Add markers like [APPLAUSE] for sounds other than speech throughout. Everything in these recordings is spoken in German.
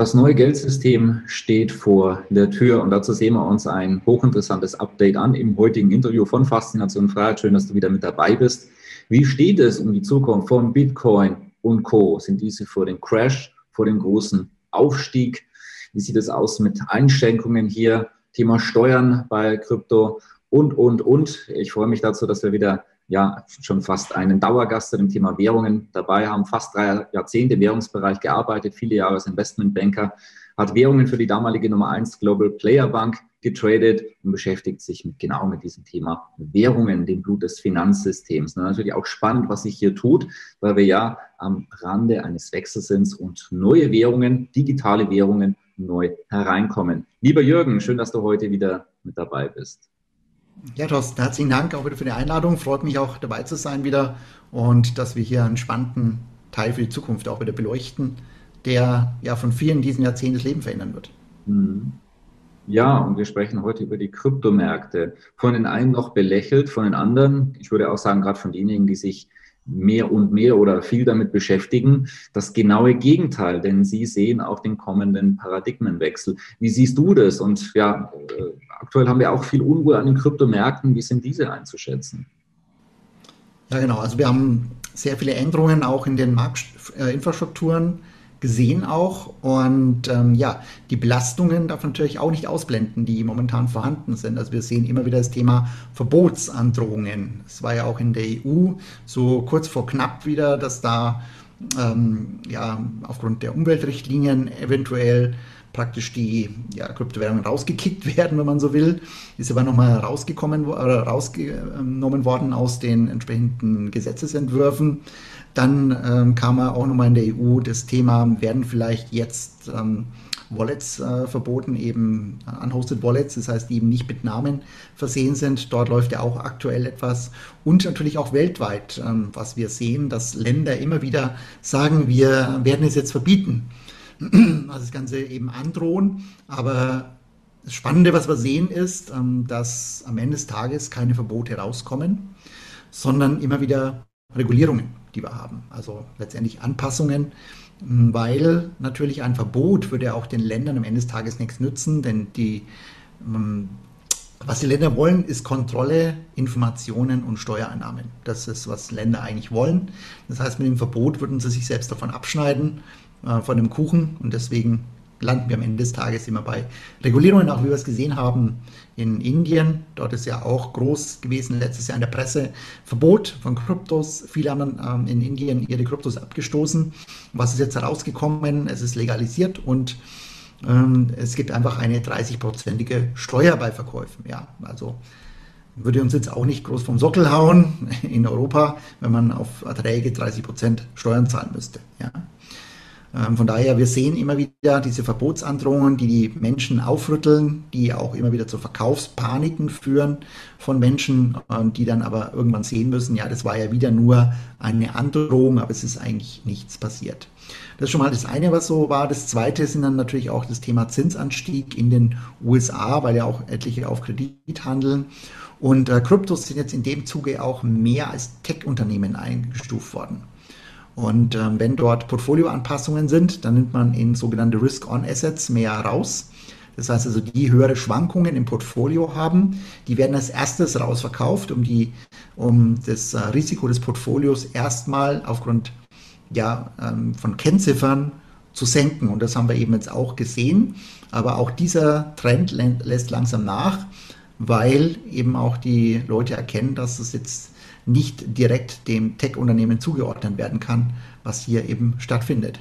Das neue Geldsystem steht vor der Tür und dazu sehen wir uns ein hochinteressantes Update an im heutigen Interview von Faszination Freiheit. Schön, dass du wieder mit dabei bist. Wie steht es um die Zukunft von Bitcoin und Co? Sind diese vor dem Crash, vor dem großen Aufstieg? Wie sieht es aus mit Einschränkungen hier? Thema Steuern bei Krypto und, und, und. Ich freue mich dazu, dass wir wieder ja schon fast einen Dauergast zu dem Thema Währungen dabei haben, fast drei Jahrzehnte im Währungsbereich gearbeitet, viele Jahre als Investmentbanker, hat Währungen für die damalige Nummer 1 Global Player Bank getradet und beschäftigt sich mit, genau mit diesem Thema Währungen, dem Blut des Finanzsystems. Und natürlich auch spannend, was sich hier tut, weil wir ja am Rande eines Wechsels sind und neue Währungen, digitale Währungen neu hereinkommen. Lieber Jürgen, schön, dass du heute wieder mit dabei bist. Ja, Thorsten, herzlichen Dank auch wieder für die Einladung. Freut mich auch dabei zu sein wieder und dass wir hier einen spannenden Teil für die Zukunft auch wieder beleuchten, der ja von vielen diesen Jahrzehnten das Leben verändern wird. Mhm. Ja, und wir sprechen heute über die Kryptomärkte. Von den einen noch belächelt, von den anderen, ich würde auch sagen, gerade von denjenigen, die sich mehr und mehr oder viel damit beschäftigen, das genaue Gegenteil, denn sie sehen auch den kommenden Paradigmenwechsel. Wie siehst du das? Und ja, äh, aktuell haben wir auch viel Unruhe an den Kryptomärkten. Wie sind diese einzuschätzen? Ja, genau. Also wir haben sehr viele Änderungen auch in den Marktinfrastrukturen gesehen auch. Und ähm, ja, die Belastungen darf man natürlich auch nicht ausblenden, die momentan vorhanden sind. Also wir sehen immer wieder das Thema Verbotsandrohungen. Es war ja auch in der EU so kurz vor knapp wieder, dass da ähm, ja aufgrund der Umweltrichtlinien eventuell praktisch die ja, Kryptowährungen rausgekickt werden, wenn man so will. Ist aber nochmal rausgekommen oder rausgenommen worden aus den entsprechenden Gesetzesentwürfen. Dann ähm, kam auch nochmal in der EU das Thema, werden vielleicht jetzt ähm, Wallets äh, verboten, eben unhosted Wallets, das heißt, die eben nicht mit Namen versehen sind. Dort läuft ja auch aktuell etwas. Und natürlich auch weltweit, ähm, was wir sehen, dass Länder immer wieder sagen, wir werden es jetzt verbieten. [CLEARS THROAT] Also das Ganze eben androhen. Aber das Spannende, was wir sehen, ist, ähm, dass am Ende des Tages keine Verbote rauskommen, sondern immer wieder Regulierungen die wir haben. Also letztendlich Anpassungen, weil natürlich ein Verbot würde auch den Ländern am Ende des Tages nichts nützen, denn die, was die Länder wollen, ist Kontrolle, Informationen und Steuereinnahmen. Das ist, was Länder eigentlich wollen. Das heißt, mit dem Verbot würden sie sich selbst davon abschneiden, äh, von dem Kuchen und deswegen landen wir am Ende des Tages immer bei Regulierungen, auch wie wir es gesehen haben in Indien. Dort ist ja auch groß gewesen letztes Jahr in der Presse Verbot von Kryptos. Viele haben ähm, in Indien ihre Kryptos abgestoßen. Was ist jetzt herausgekommen? Es ist legalisiert und ähm, es gibt einfach eine 30-prozentige Steuer bei Verkäufen. Ja, also würde uns jetzt auch nicht groß vom Sockel hauen in Europa, wenn man auf Erträge 30 Prozent Steuern zahlen müsste. Ja. Ähm, von daher, wir sehen immer wieder diese Verbotsandrohungen, die die Menschen aufrütteln, die auch immer wieder zu Verkaufspaniken führen von Menschen, die dann aber irgendwann sehen müssen, ja, das war ja wieder nur eine Androhung, aber es ist eigentlich nichts passiert. Das ist schon mal das eine, was so war. Das zweite sind dann natürlich auch das Thema Zinsanstieg in den USA, weil ja auch etliche auf Kredit handeln. Und äh, Kryptos sind jetzt in dem Zuge auch mehr als Tech-Unternehmen eingestuft worden. Und ähm, wenn dort Portfolioanpassungen sind, dann nimmt man in sogenannte Risk-on-Assets mehr raus. Das heißt also, die höhere Schwankungen im Portfolio haben, die werden als erstes rausverkauft, um, die, um das äh, Risiko des Portfolios erstmal aufgrund ja, ähm, von Kennziffern zu senken. Und das haben wir eben jetzt auch gesehen. Aber auch dieser Trend lässt langsam nach, weil eben auch die Leute erkennen, dass es jetzt nicht direkt dem Tech-Unternehmen zugeordnet werden kann, was hier eben stattfindet.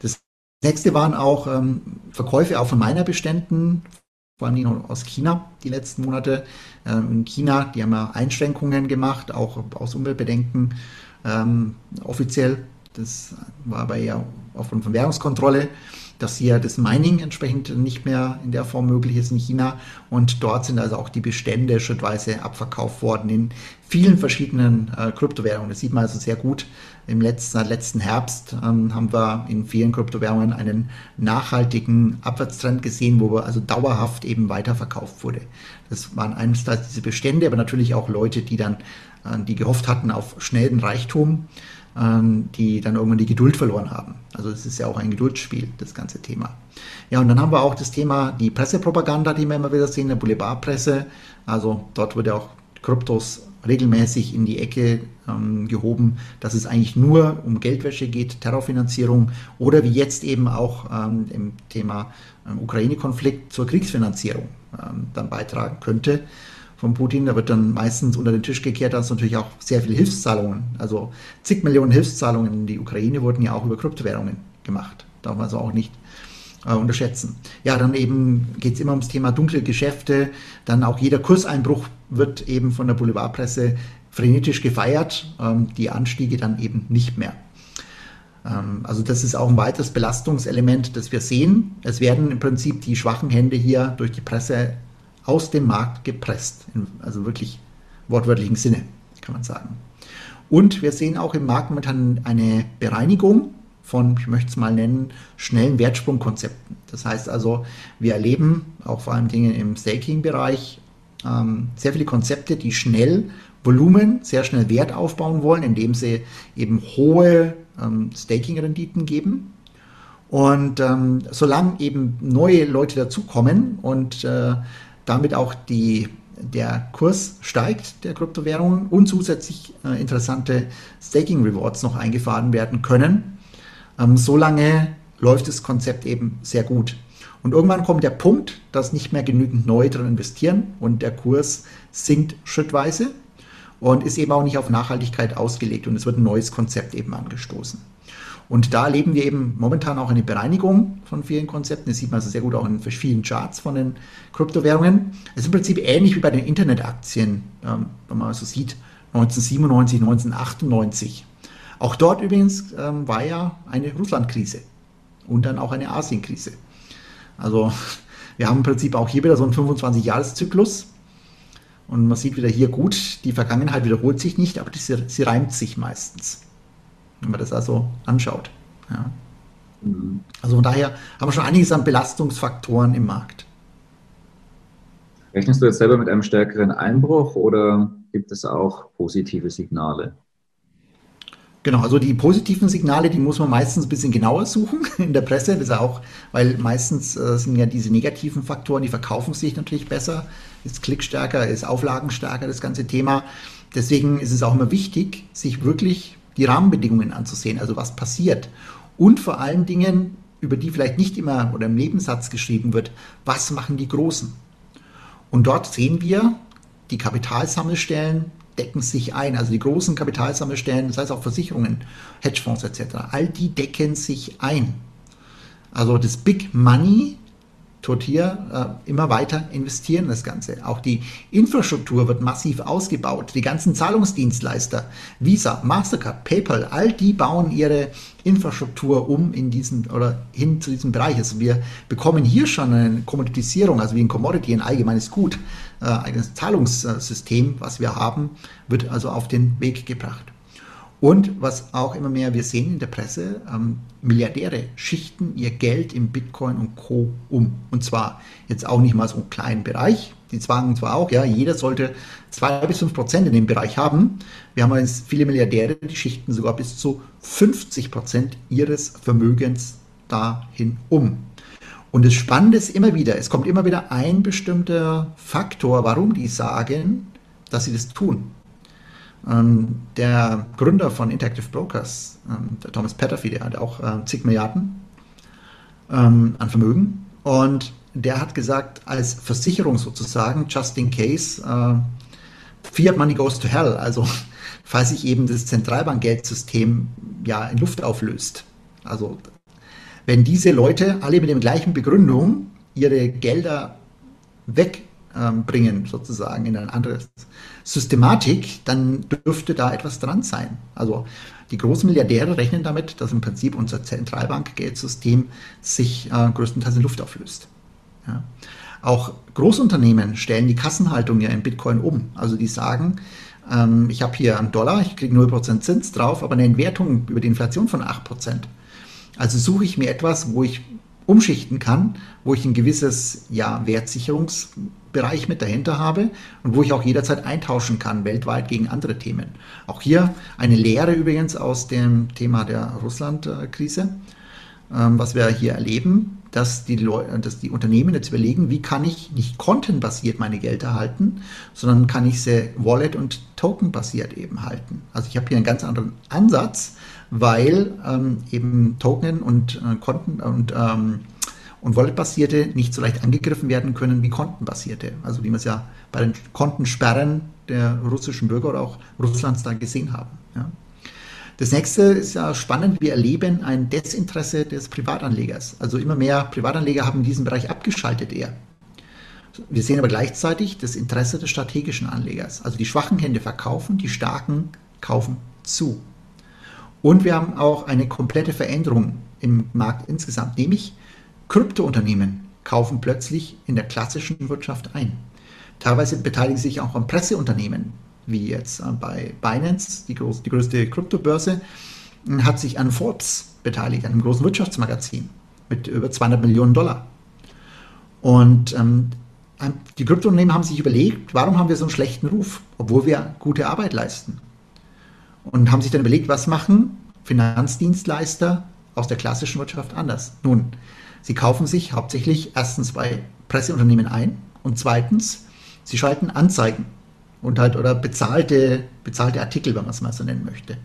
Das nächste waren auch ähm, Verkäufe auch von meiner Beständen, vor allem aus China die letzten Monate. Ähm, in China, die haben ja Einschränkungen gemacht, auch aus Umweltbedenken ähm, offiziell. Das war aber eher aufgrund von Währungskontrolle. Dass hier das Mining entsprechend nicht mehr in der Form möglich ist in China. Und dort sind also auch die Bestände schrittweise abverkauft worden in vielen verschiedenen äh, Kryptowährungen. Das sieht man also sehr gut. Im letzten, letzten Herbst ähm, haben wir in vielen Kryptowährungen einen nachhaltigen Abwärtstrend gesehen, wo also dauerhaft eben weiterverkauft wurde. Das waren einerseits diese Bestände, aber natürlich auch Leute, die dann, äh, die gehofft hatten auf schnellen Reichtum ähm, die dann irgendwann die Geduld verloren haben. Also es ist ja auch ein Geduldsspiel, das ganze Thema. Ja, und dann haben wir auch das Thema die Pressepropaganda, die wir immer wieder sehen, der Boulevardpresse. Also dort wurde auch Kryptos regelmäßig in die Ecke ähm, gehoben, dass es eigentlich nur um Geldwäsche geht, Terrorfinanzierung oder wie jetzt eben auch ähm, im Thema ähm, Ukraine-Konflikt zur Kriegsfinanzierung ähm, dann beitragen könnte von Putin. Da wird dann meistens unter den Tisch gekehrt, dass natürlich auch sehr viele Hilfszahlungen, also zig Millionen Hilfszahlungen in die Ukraine wurden ja auch über Kryptowährungen gemacht. Darf man also auch nicht äh, unterschätzen. Ja, dann eben geht es immer ums Thema dunkle Geschäfte. Dann auch jeder Kurseinbruch wird eben von der Boulevardpresse frenetisch gefeiert. Ähm, die Anstiege dann eben nicht mehr. Ähm, also das ist auch ein weiteres Belastungselement, das wir sehen. Es werden im Prinzip die schwachen Hände hier durch die Presse aus dem Markt gepresst. Also wirklich wortwörtlichen Sinne, kann man sagen. Und wir sehen auch im Markt momentan eine Bereinigung von, ich möchte es mal nennen, schnellen Wertsprungkonzepten. Das heißt also, wir erleben auch vor allem Dinge im Staking-Bereich ähm, sehr viele Konzepte, die schnell Volumen, sehr schnell Wert aufbauen wollen, indem sie eben hohe ähm, Staking-Renditen geben. Und ähm, solange eben neue Leute dazukommen und äh, damit auch die, der Kurs steigt der Kryptowährungen und zusätzlich äh, interessante Staking Rewards noch eingefahren werden können. Ähm, solange läuft das Konzept eben sehr gut. Und irgendwann kommt der Punkt, dass nicht mehr genügend neu drin investieren und der Kurs sinkt schrittweise und ist eben auch nicht auf Nachhaltigkeit ausgelegt und es wird ein neues Konzept eben angestoßen. Und da erleben wir eben momentan auch eine Bereinigung von vielen Konzepten. Das sieht man also sehr gut auch in vielen Charts von den Kryptowährungen. Es ist im Prinzip ähnlich wie bei den Internetaktien, ähm, wenn man so sieht, 1997, 1998. Auch dort übrigens ähm, war ja eine Russlandkrise und dann auch eine Asienkrise. Also [LAUGHS] wir haben im Prinzip auch hier wieder so einen 25-Jahres-Zyklus. Und man sieht wieder hier gut, die Vergangenheit wiederholt sich nicht, aber sie reimt sich meistens wenn man das also anschaut. Ja. Mhm. Also von daher haben wir schon einiges an Belastungsfaktoren im Markt. Rechnest du jetzt selber mit einem stärkeren Einbruch oder gibt es auch positive Signale? Genau, also die positiven Signale, die muss man meistens ein bisschen genauer suchen [LAUGHS] in der Presse. Das ist auch, weil meistens äh, sind ja diese negativen Faktoren, die verkaufen sich natürlich besser, ist klickstärker, ist auflagenstärker, das ganze Thema. Deswegen ist es auch immer wichtig, sich wirklich die Rahmenbedingungen anzusehen, also was passiert. Und vor allen Dingen, über die vielleicht nicht immer oder im Nebensatz geschrieben wird, was machen die Großen? Und dort sehen wir, die Kapitalsammelstellen decken sich ein, also die großen Kapitalsammelstellen, das heißt auch Versicherungen, Hedgefonds etc., all die decken sich ein. Also das Big Money hier äh, immer weiter investieren das Ganze. Auch die Infrastruktur wird massiv ausgebaut. Die ganzen Zahlungsdienstleister, Visa, Mastercard, PayPal, all die bauen ihre Infrastruktur um in diesen oder hin zu diesem Bereich. Also wir bekommen hier schon eine Kommoditisierung, also wie ein Commodity, ein allgemeines Gut, äh, ein Zahlungssystem, was wir haben, wird also auf den Weg gebracht. Und was auch immer mehr wir sehen in der Presse, ähm, Milliardäre schichten ihr Geld in Bitcoin und Co. um. Und zwar jetzt auch nicht mal so einen kleinen Bereich. Die zwangen zwar auch, ja, jeder sollte zwei bis fünf Prozent in dem Bereich haben. Wir haben jetzt viele Milliardäre, die schichten sogar bis zu 50 Prozent ihres Vermögens dahin um. Und das Spannende ist immer wieder, es kommt immer wieder ein bestimmter Faktor, warum die sagen, dass sie das tun. Ähm, der Gründer von Interactive Brokers, ähm, der Thomas Petterfee, der hat auch äh, zig Milliarden ähm, an Vermögen. Und der hat gesagt, als Versicherung sozusagen, just in case, äh, Fiat Money goes to hell, also [LAUGHS] falls sich eben das Zentralbankgeldsystem ja in Luft auflöst. Also wenn diese Leute alle mit der gleichen Begründung ihre Gelder weg ähm, sozusagen in eine andere Systematik, dann dürfte da etwas dran sein. Also die großen Milliardäre rechnen damit, dass im Prinzip unser Zentralbankgeldsystem sich äh, größtenteils in Luft auflöst. Ja. Auch Großunternehmen stellen die Kassenhaltung ja in Bitcoin um. Also die sagen, ähm, ich habe hier einen Dollar, ich kriege 0% Zins drauf, aber eine Entwertung über die Inflation von 8%. Also suche ich mir etwas, wo ich umschichten kann, wo ich ein gewisses ja, Wertsicherungsbereich mit dahinter habe und wo ich auch jederzeit eintauschen kann, weltweit gegen andere Themen. Auch hier eine Lehre übrigens aus dem Thema der Russland-Krise, ähm, was wir hier erleben, dass die, dass die Unternehmen jetzt überlegen, wie kann ich nicht content-basiert meine Gelder halten, sondern kann ich sie Wallet- und Token-basiert eben halten. Also ich habe hier einen ganz anderen Ansatz, weil ähm, eben Token und äh, Konten und, ähm, und Wallet-basierte nicht so leicht angegriffen werden können wie kontenbasierte. Also wie wir es ja bei den Kontensperren der russischen Bürger oder auch Russlands da gesehen haben. Ja. Das nächste ist ja spannend. Wir erleben ein Desinteresse des Privatanlegers. Also immer mehr Privatanleger haben diesen Bereich abgeschaltet eher. Wir sehen aber gleichzeitig das Interesse des strategischen Anlegers. Also die schwachen Hände verkaufen, die starken kaufen zu. Und wir haben auch eine komplette Veränderung im Markt insgesamt, nämlich Kryptounternehmen kaufen plötzlich in der klassischen Wirtschaft ein. Teilweise beteiligen sich auch an Presseunternehmen, wie jetzt äh, bei Binance, die, groß, die größte Kryptobörse, hat sich an Forbes beteiligt, einem großen Wirtschaftsmagazin mit über 200 Millionen Dollar. Und ähm, die Kryptounternehmen haben sich überlegt, warum haben wir so einen schlechten Ruf, obwohl wir gute Arbeit leisten und haben sich dann überlegt, was machen Finanzdienstleister aus der klassischen Wirtschaft anders. Nun, sie kaufen sich hauptsächlich erstens bei Presseunternehmen ein und zweitens, sie schalten Anzeigen und halt oder bezahlte, bezahlte Artikel, wenn man es mal so nennen möchte.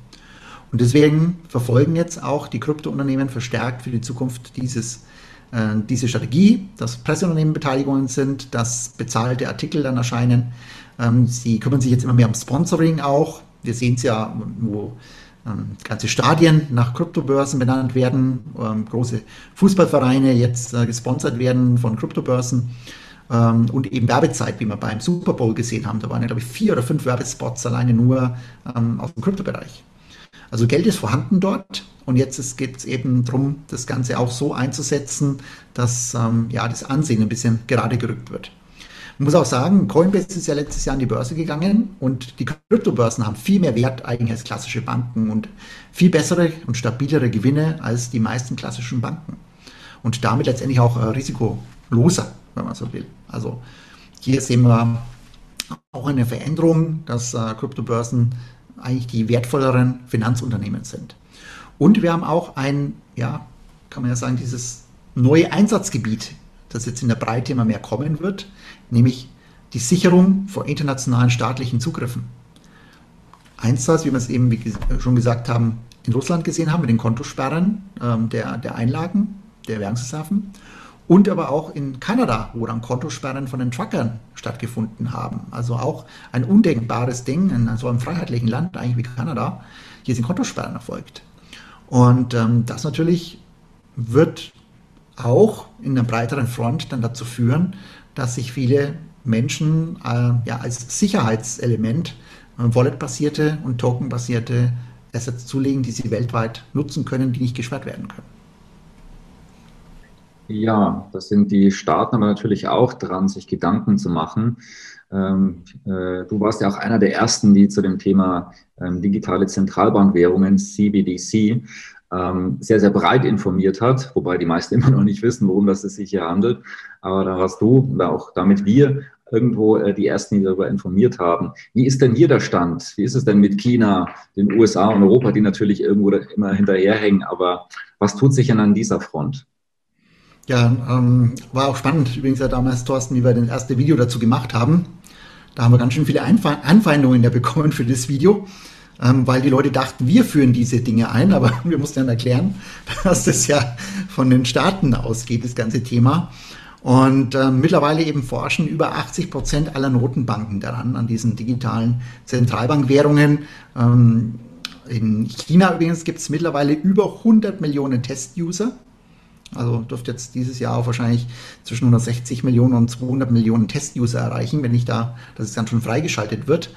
Und deswegen verfolgen jetzt auch die Kryptounternehmen verstärkt für die Zukunft dieses, äh, diese Strategie, dass Presseunternehmen Beteiligungen sind, dass bezahlte Artikel dann erscheinen. Ähm, sie kümmern sich jetzt immer mehr um Sponsoring auch, wir sehen es ja, wo ähm, ganze Stadien nach Kryptobörsen benannt werden, ähm, große Fußballvereine jetzt äh, gesponsert werden von Kryptobörsen ähm, und eben Werbezeit, wie wir beim Super Bowl gesehen haben. Da waren ja, glaube ich, vier oder fünf Werbespots alleine nur ähm, aus dem Kryptobereich. Also Geld ist vorhanden dort und jetzt geht es eben darum, das Ganze auch so einzusetzen, dass ähm, ja, das Ansehen ein bisschen gerade gerückt wird. Ich muss auch sagen, Coinbase ist ja letztes Jahr an die Börse gegangen und die Kryptobörsen haben viel mehr Wert eigentlich als klassische Banken und viel bessere und stabilere Gewinne als die meisten klassischen Banken. Und damit letztendlich auch äh, risikoloser, wenn man so will. Also hier sehen wir auch eine Veränderung, dass äh, Kryptobörsen eigentlich die wertvolleren Finanzunternehmen sind. Und wir haben auch ein, ja, kann man ja sagen, dieses neue Einsatzgebiet, das jetzt in der Breite immer mehr kommen wird, nämlich die Sicherung vor internationalen staatlichen Zugriffen. Einsatz, wie wir es eben wie schon gesagt haben, in Russland gesehen haben, mit den Kontosperren ähm, der, der Einlagen, der Währungsreserven. Und aber auch in Kanada, wo dann Kontosperren von den Truckern stattgefunden haben. Also auch ein undenkbares Ding in so einem freiheitlichen Land eigentlich wie Kanada. Hier sind Kontosperren erfolgt. Und ähm, das natürlich wird auch in einer breiteren Front dann dazu führen, dass sich viele Menschen äh, ja, als Sicherheitselement äh, Wallet-basierte und Token-basierte Assets zulegen, die sie weltweit nutzen können, die nicht gesperrt werden können. Ja, das sind die Staaten aber natürlich auch dran, sich Gedanken zu machen. Ähm, äh, du warst ja auch einer der ersten, die zu dem Thema ähm, digitale Zentralbankwährungen, CBDC, ähm, sehr, sehr breit informiert hat, wobei die meisten [LAUGHS] immer noch nicht wissen, worum das es sich hier handelt. Aber da warst du und auch damit wir irgendwo äh, die Ersten, die darüber informiert haben. Wie ist denn hier der Stand? Wie ist es denn mit China, den USA und Europa, die natürlich irgendwo immer hinterherhängen? Aber was tut sich denn an dieser Front? Ja, ähm, war auch spannend. Übrigens ja damals, Thorsten, wie wir das erste Video dazu gemacht haben. Da haben wir ganz schön viele Anfeindungen ja bekommen für das Video ähm, weil die Leute dachten, wir führen diese Dinge ein, aber [LAUGHS] wir mussten dann erklären, [LAUGHS] dass das ja von den Staaten ausgeht, das ganze Thema. Und äh, mittlerweile eben forschen über 80 Prozent aller Notenbanken daran, an diesen digitalen Zentralbankwährungen. Ähm, in China übrigens gibt es mittlerweile über 100 Millionen Test-User. Also dürfte jetzt dieses Jahr auch wahrscheinlich zwischen 160 Millionen und 200 Millionen Test-User erreichen, wenn nicht da, dass es dann schon freigeschaltet wird.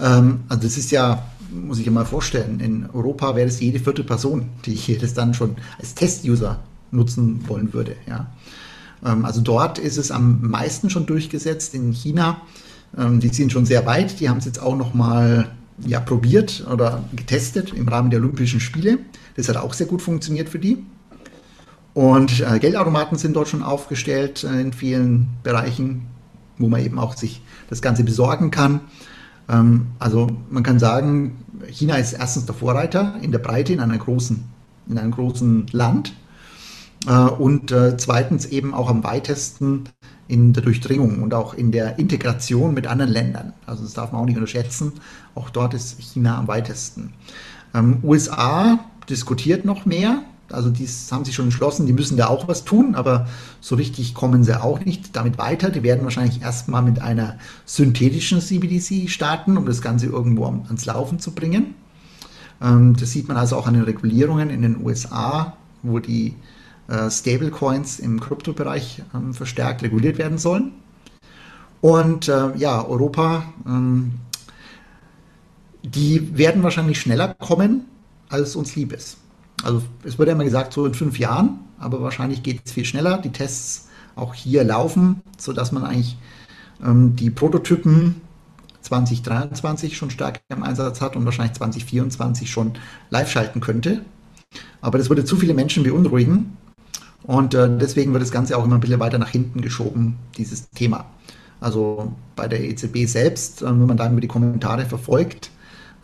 Ähm, also das ist ja, muss ich ja mal vorstellen, in Europa wäre es jede vierte Person, die hier das dann schon als Test-User nutzen wollen würde. Ja. Ähm, also dort ist es am meisten schon durchgesetzt. In China, ähm, die sind schon sehr weit. Die haben es jetzt auch noch mal ja, probiert oder getestet im Rahmen der Olympischen Spiele. Das hat auch sehr gut funktioniert für die. Und äh, Geldautomaten sind dort schon aufgestellt äh, in vielen Bereichen, wo man eben auch sich das Ganze besorgen kann. Ähm, also man kann sagen, China ist erstens der Vorreiter in der Breite in, einer großen, in einem großen Land äh, und äh, zweitens eben auch am weitesten in der Durchdringung und auch in der Integration mit anderen Ländern. Also das darf man auch nicht unterschätzen. Auch dort ist China am weitesten. Ähm, USA diskutiert noch mehr. Also die haben sich schon entschlossen, die müssen da auch was tun, aber so richtig kommen sie auch nicht damit weiter. Die werden wahrscheinlich erstmal mit einer synthetischen CBDC starten, um das Ganze irgendwo ans Laufen zu bringen. Ähm, das sieht man also auch an den Regulierungen in den USA, wo die äh, Stablecoins im Kryptobereich ähm, verstärkt reguliert werden sollen. Und äh, ja, Europa, ähm, die werden wahrscheinlich schneller kommen, als uns lieb ist. Also es wird ja immer gesagt, so in fünf Jahren, aber wahrscheinlich geht es viel schneller. Die Tests auch hier laufen, sodass man eigentlich ähm, die Prototypen 2023 schon stark im Einsatz hat und wahrscheinlich 2024 schon live schalten könnte. Aber das würde zu viele Menschen beunruhigen, und äh, deswegen wird das Ganze auch immer ein bisschen weiter nach hinten geschoben, dieses Thema. Also bei der EZB selbst, äh, wenn man da über die Kommentare verfolgt,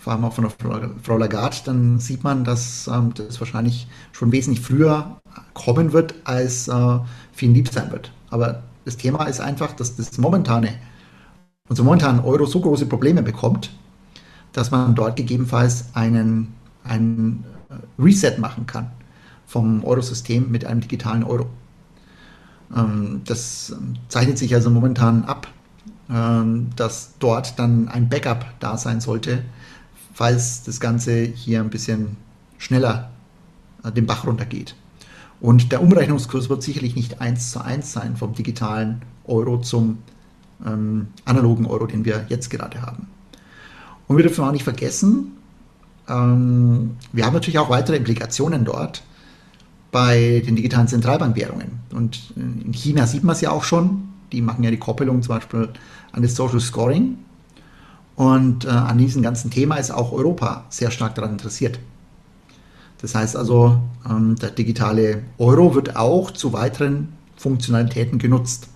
vor allem auch von der Frau Lagarde, dann sieht man, dass ähm, das wahrscheinlich schon wesentlich früher kommen wird, als äh, vielen lieb sein wird. Aber das Thema ist einfach, dass das momentane, unser momentanen Euro so große Probleme bekommt, dass man dort gegebenenfalls einen, einen äh, Reset machen kann vom Eurosystem mit einem digitalen Euro. Ähm, das zeichnet sich also momentan ab, ähm, dass dort dann ein Backup da sein sollte, falls das Ganze hier ein bisschen schneller äh, den Bach runtergeht. Und der Umrechnungskurs wird sicherlich nicht eins zu eins sein vom digitalen Euro zum ähm, analogen Euro, den wir jetzt gerade haben. Und wir dürfen auch nicht vergessen, ähm, wir haben natürlich auch weitere Implikationen dort bei den digitalen Zentralbankwährungen. Und in China sieht man es ja auch schon. Die machen ja die Koppelung zum Beispiel an das Social Scoring. Und äh, an diesem ganzen Thema ist auch Europa sehr stark daran interessiert. Das heißt also, ähm, der digitale Euro wird auch zu weiteren Funktionalitäten genutzt.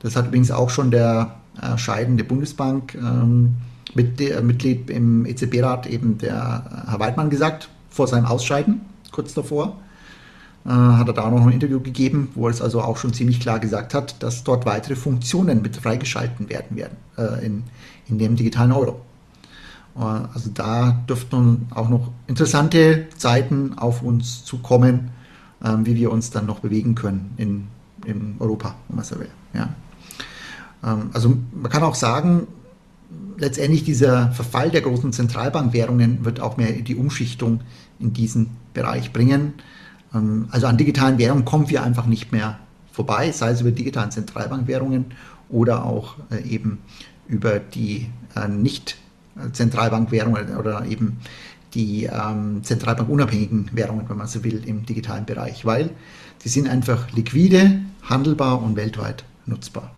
Das hat übrigens auch schon der äh, scheidende Bundesbank ähm, mit, äh, Mitglied im EZB-Rat, eben der Herr Weidmann, gesagt, vor seinem Ausscheiden, kurz davor äh, hat er da noch ein Interview gegeben, wo er es also auch schon ziemlich klar gesagt hat, dass dort weitere Funktionen mit freigeschalten werden werden äh, in, in dem digitalen Euro. Äh, also da dürften auch noch interessante Zeiten auf uns zukommen, äh, wie wir uns dann noch bewegen können in, in Europa, wenn man so will. Ja. Ähm, also man kann auch sagen, letztendlich dieser Verfall der großen Zentralbankwährungen wird auch mehr die Umschichtung in diesen Bereich bringen. Ähm, also an digitalen Währungen kommen wir einfach nicht mehr vorbei, sei es über digitalen Zentralbankwährungen oder auch äh, eben über die äh, nicht Zentralbankwährungen oder eben die ähm, zentralbankunabhängigen Währungen, wenn man so will, im digitalen Bereich, weil die sind einfach liquide, handelbar und weltweit nutzbar.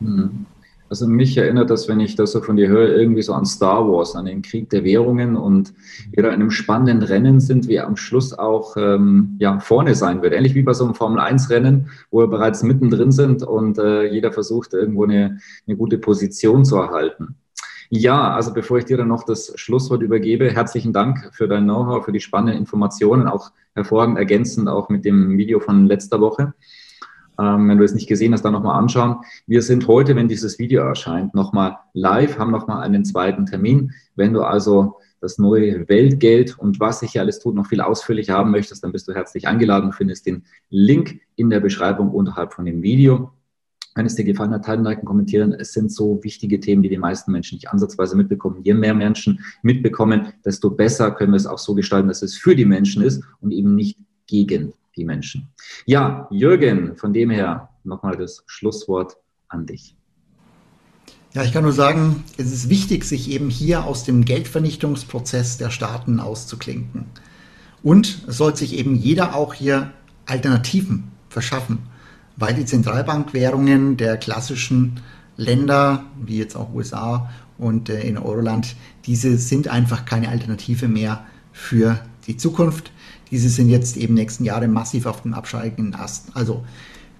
Mhm. Also mich erinnert das, wenn ich das so von dir höre, irgendwie so an Star Wars, an den Krieg der Währungen und wir da in einem spannenden Rennen sind, wie am Schluss auch ähm, ja, vorne sein wird. Ähnlich wie bei so einem Formel-1-Rennen, wo wir bereits mittendrin sind und äh, jeder versucht, irgendwo eine, eine gute Position zu erhalten. Ja, also bevor ich dir dann noch das Schlusswort übergebe, herzlichen Dank für dein Know-how, für die spannenden Informationen, auch hervorragend ergänzend auch mit dem Video von letzter Woche. Ähm, wenn du es nicht gesehen hast, dann nochmal anschauen. Wir sind heute, wenn dieses Video erscheint, nochmal live, haben nochmal einen zweiten Termin. Wenn du also das neue Weltgeld und was sich hier alles tut, noch viel ausführlicher haben möchtest, dann bist du herzlich eingeladen und findest den Link in der Beschreibung unterhalb von dem Video. Wenn es dir gefallen hat, teilen, liken, kommentieren. Es sind so wichtige Themen, die die meisten Menschen nicht ansatzweise mitbekommen. Je mehr Menschen mitbekommen, desto besser können wir es auch so gestalten, dass es für die Menschen ist und eben nicht gegen die Menschen. Ja, Jürgen, von dem her nochmal das Schlusswort an dich. Ja, ich kann nur sagen, es ist wichtig, sich eben hier aus dem Geldvernichtungsprozess der Staaten auszuklinken. Und es soll sich eben jeder auch hier Alternativen verschaffen, weil die Zentralbankwährungen der klassischen Länder, wie jetzt auch USA und äh, in Euroland, diese sind einfach keine Alternative mehr für die Zukunft. Diese sind jetzt eben nächsten Jahre massiv auf dem absteigenden Ast. Also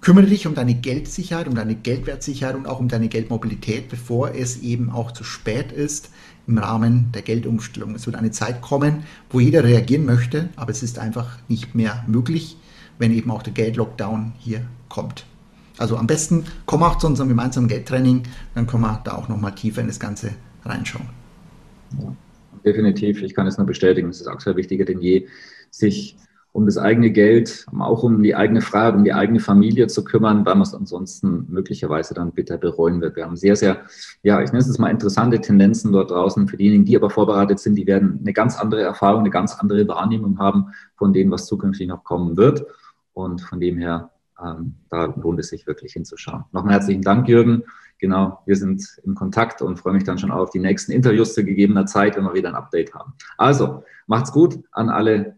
kümmere dich um deine Geldsicherheit, um deine Geldwertsicherheit und auch um deine Geldmobilität, bevor es eben auch zu spät ist im Rahmen der Geldumstellung. Es wird eine Zeit kommen, wo jeder reagieren möchte, aber es ist einfach nicht mehr möglich, wenn eben auch der Geldlockdown hier kommt. Also am besten komm auch zu unserem gemeinsamen Geldtraining, dann können wir da auch nochmal tiefer in das Ganze reinschauen. Ja, definitiv, ich kann es nur bestätigen, es ist aktuell wichtiger denn je, sich um das eigene Geld, auch um die eigene Freiheit, um die eigene Familie zu kümmern, weil man es ansonsten möglicherweise dann bitter bereuen wird. Wir haben sehr, sehr, ja, ich nenne es mal interessante Tendenzen dort draußen. Für diejenigen, die aber vorbereitet sind, die werden eine ganz andere Erfahrung, eine ganz andere Wahrnehmung haben von dem, was zukünftig noch kommen wird. Und von dem her, ähm, da lohnt es sich wirklich hinzuschauen. Nochmal herzlichen Dank, Jürgen. Genau, wir sind in Kontakt und freue mich dann schon auf die nächsten Interviews zu gegebener Zeit, wenn wir wieder ein Update haben. Also, macht's gut an alle.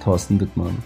Thorsten Wittmann.